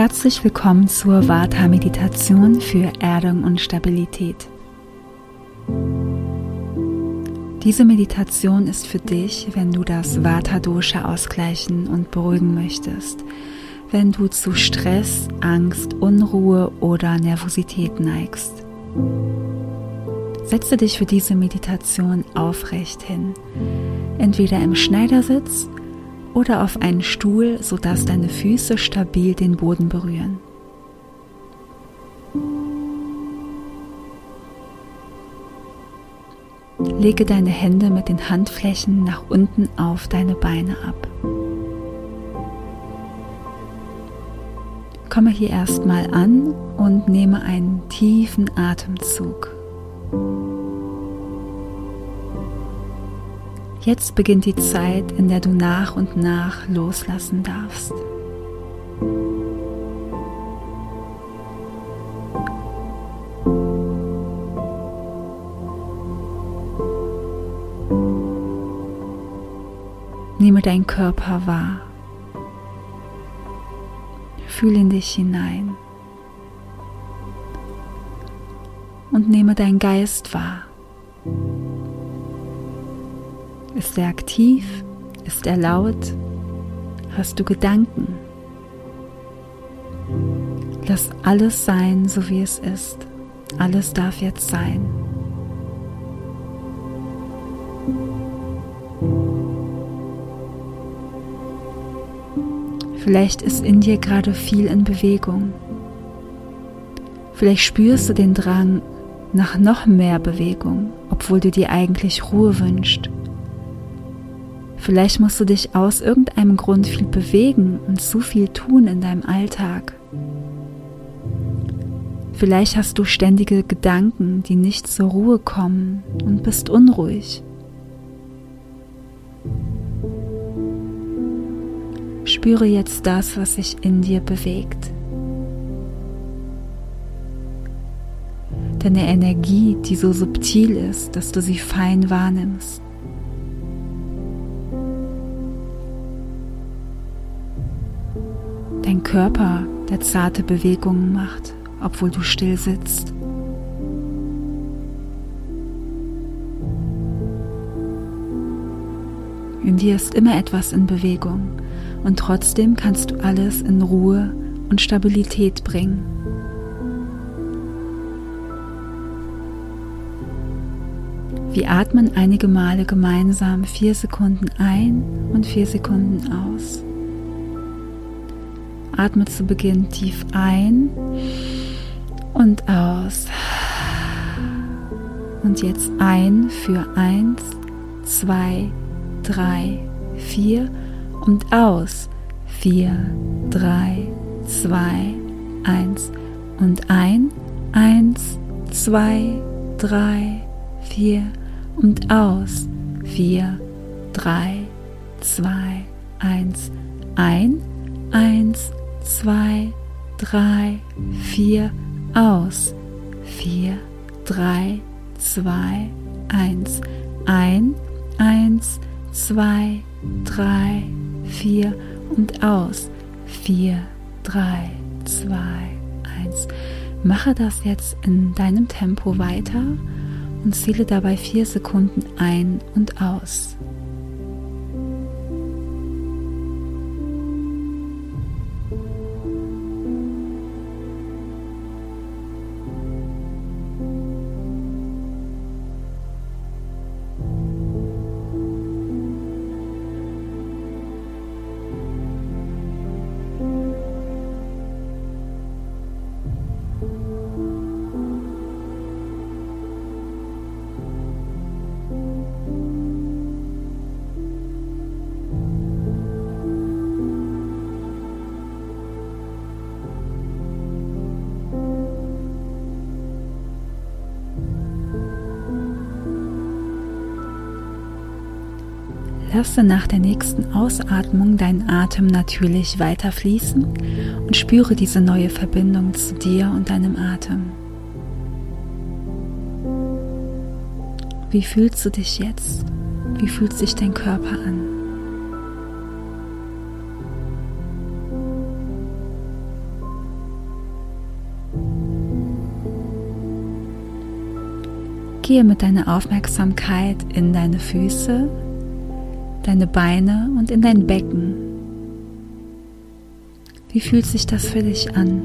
Herzlich willkommen zur Vata-Meditation für Erdung und Stabilität. Diese Meditation ist für dich, wenn du das Vata-Dosha ausgleichen und beruhigen möchtest, wenn du zu Stress, Angst, Unruhe oder Nervosität neigst. Setze dich für diese Meditation aufrecht hin, entweder im Schneidersitz oder auf einen Stuhl, sodass deine Füße stabil den Boden berühren. Lege deine Hände mit den Handflächen nach unten auf deine Beine ab. Komme hier erstmal an und nehme einen tiefen Atemzug. Jetzt beginnt die Zeit, in der du nach und nach loslassen darfst. Nehme deinen Körper wahr. Fühle in dich hinein. Und nehme deinen Geist wahr. Ist er aktiv? Ist er laut? Hast du Gedanken? Lass alles sein, so wie es ist. Alles darf jetzt sein. Vielleicht ist in dir gerade viel in Bewegung. Vielleicht spürst du den Drang nach noch mehr Bewegung, obwohl du dir eigentlich Ruhe wünschst. Vielleicht musst du dich aus irgendeinem Grund viel bewegen und zu viel tun in deinem Alltag. Vielleicht hast du ständige Gedanken, die nicht zur Ruhe kommen und bist unruhig. Spüre jetzt das, was sich in dir bewegt. Deine Energie, die so subtil ist, dass du sie fein wahrnimmst. Dein Körper, der zarte Bewegungen macht, obwohl du still sitzt. In dir ist immer etwas in Bewegung und trotzdem kannst du alles in Ruhe und Stabilität bringen. Wir atmen einige Male gemeinsam vier Sekunden ein und vier Sekunden aus. Atme zu Beginn tief ein und aus. Und jetzt ein für eins, zwei, drei, vier und aus. Vier, drei, zwei, eins und ein, eins, zwei, drei, vier und aus. Vier, drei, zwei, eins, ein, eins, zwei, drei, vier, aus. Vier, drei, zwei, eins, ein, eins, zwei, drei, vier und aus. Vier, drei, zwei, eins. Mache das jetzt in deinem Tempo weiter und zähle dabei vier Sekunden ein und aus. Lass dann nach der nächsten Ausatmung deinen Atem natürlich weiter fließen und spüre diese neue Verbindung zu dir und deinem Atem. Wie fühlst du dich jetzt? Wie fühlt sich dein Körper an? Gehe mit deiner Aufmerksamkeit in deine Füße, deine Beine und in dein Becken. Wie fühlt sich das für dich an?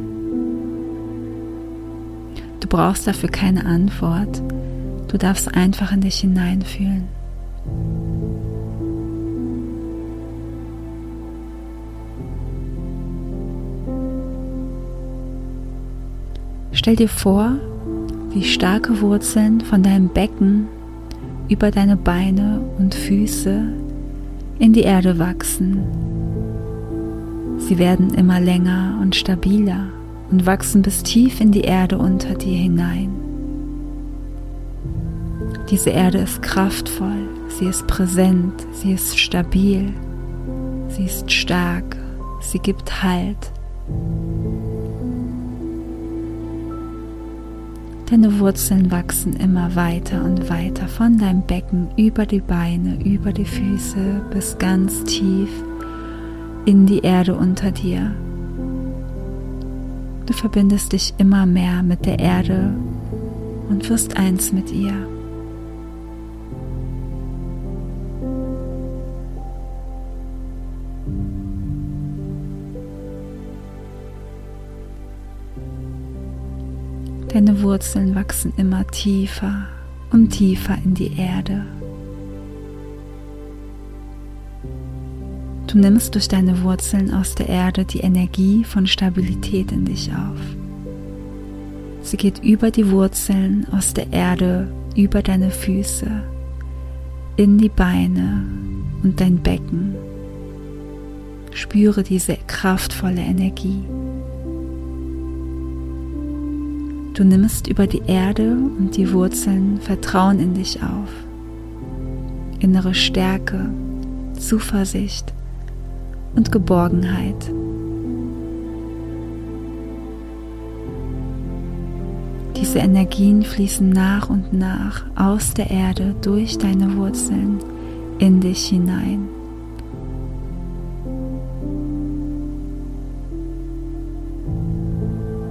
Du brauchst dafür keine Antwort. Du darfst einfach in dich hineinfühlen. Stell dir vor, wie starke Wurzeln von deinem Becken über deine Beine und Füße in die Erde wachsen. Sie werden immer länger und stabiler und wachsen bis tief in die Erde unter dir hinein. Diese Erde ist kraftvoll, sie ist präsent, sie ist stabil, sie ist stark, sie gibt Halt. Deine Wurzeln wachsen immer weiter und weiter von deinem Becken über die Beine, über die Füße bis ganz tief in die Erde unter dir. Du verbindest dich immer mehr mit der Erde und wirst eins mit ihr. Deine Wurzeln wachsen immer tiefer und tiefer in die Erde. Du nimmst durch deine Wurzeln aus der Erde die Energie von Stabilität in dich auf. Sie geht über die Wurzeln aus der Erde, über deine Füße, in die Beine und dein Becken. Spüre diese kraftvolle Energie. Du nimmst über die Erde und die Wurzeln Vertrauen in dich auf, innere Stärke, Zuversicht und Geborgenheit. Diese Energien fließen nach und nach aus der Erde durch deine Wurzeln in dich hinein.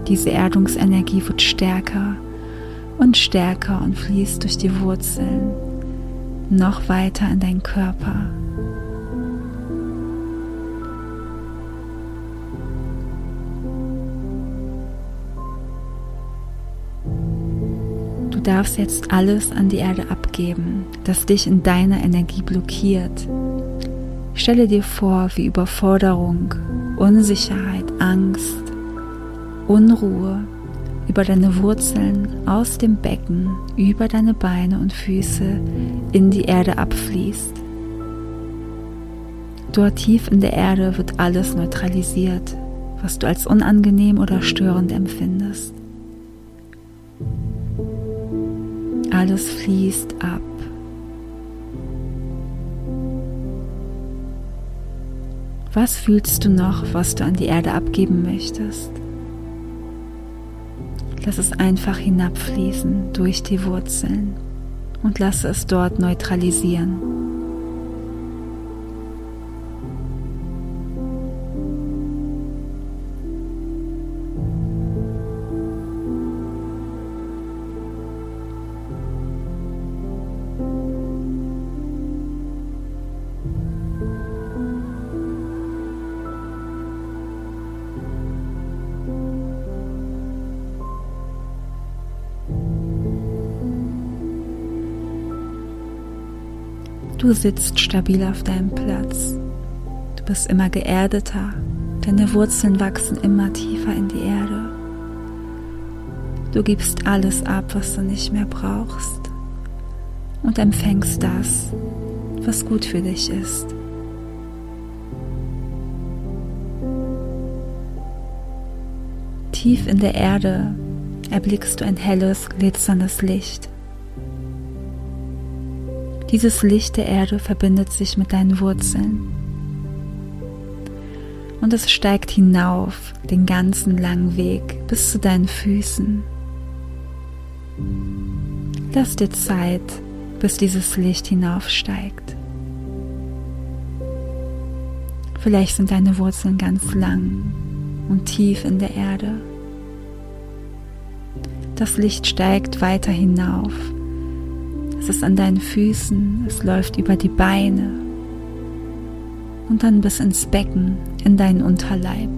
Diese Erdungsenergie wird stärker und stärker und fließt durch die Wurzeln noch weiter in deinen Körper. Du darfst jetzt alles an die Erde abgeben, das dich in deiner Energie blockiert. Stelle dir vor, wie Überforderung, Unsicherheit, Angst, Unruhe über deine Wurzeln aus dem Becken, über deine Beine und Füße in die Erde abfließt. Dort tief in der Erde wird alles neutralisiert, was du als unangenehm oder störend empfindest. Alles fließt ab. Was fühlst du noch, was du an die Erde abgeben möchtest? Lass es einfach hinabfließen durch die Wurzeln und lasse es dort neutralisieren. Du sitzt stabil auf deinem Platz. Du bist immer geerdeter. Deine Wurzeln wachsen immer tiefer in die Erde. Du gibst alles ab, was du nicht mehr brauchst. Und empfängst das, was gut für dich ist. Tief in der Erde erblickst du ein helles, glitzerndes Licht. Dieses Licht der Erde verbindet sich mit deinen Wurzeln. Und es steigt hinauf den ganzen langen Weg bis zu deinen Füßen. Lass dir Zeit, bis dieses Licht hinaufsteigt. Vielleicht sind deine Wurzeln ganz lang und tief in der Erde. Das Licht steigt weiter hinauf Es ist an deinen Füßen, es läuft über die Beine und dann bis ins Becken, in deinen Unterleib.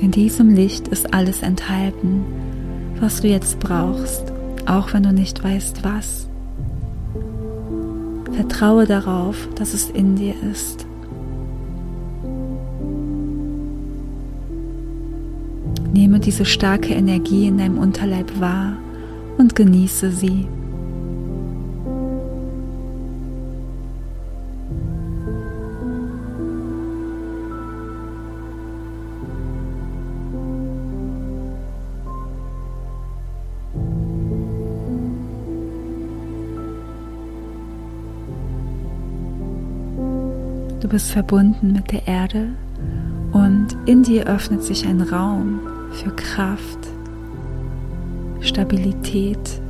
In diesem Licht ist alles enthalten, was du jetzt brauchst, auch wenn du nicht weißt was. Vertraue darauf, dass es in dir ist. Nehme diese starke Energie in deinem Unterleib wahr und genieße sie. Du bist verbunden mit der Erde und in dir öffnet sich ein Raum für Kraft, Stabilität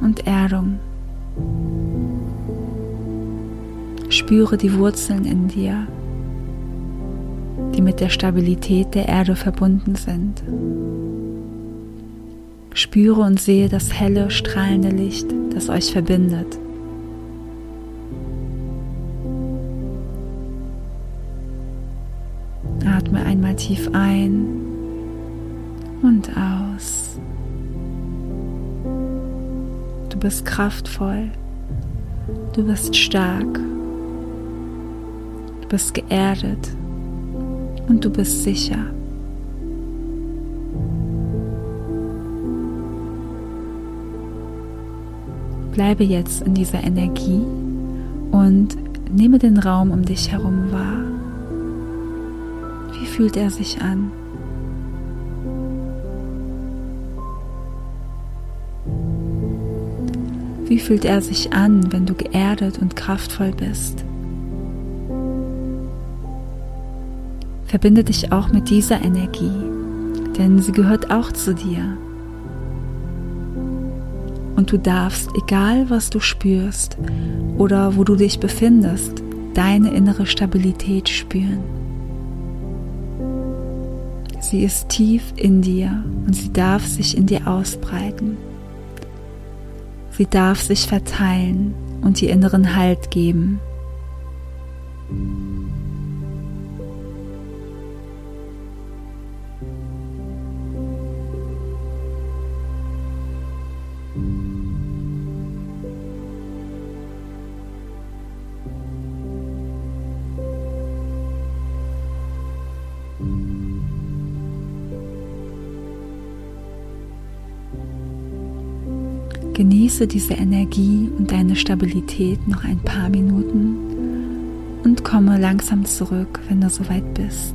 und Erdung. Spüre die Wurzeln in dir, die mit der Stabilität der Erde verbunden sind. Spüre und sehe das helle, strahlende Licht, das euch verbindet. Atme einmal tief ein und aus. Du bist kraftvoll. Du bist stark. Du bist geerdet. Und du bist sicher. Bleibe jetzt in dieser Energie und nehme den Raum um dich herum wahr. Wie fühlt er sich an? Wie fühlt er sich an, wenn du geerdet und kraftvoll bist? Verbinde dich auch mit dieser Energie, denn sie gehört auch zu dir. Und du darfst, egal was du spürst oder wo du dich befindest, deine innere Stabilität spüren. Sie ist tief in dir und sie darf sich in dir ausbreiten. Sie darf sich verteilen und dir inneren Halt geben. Genieße diese Energie und deine Stabilität noch ein paar Minuten und komme langsam zurück, wenn du soweit bist.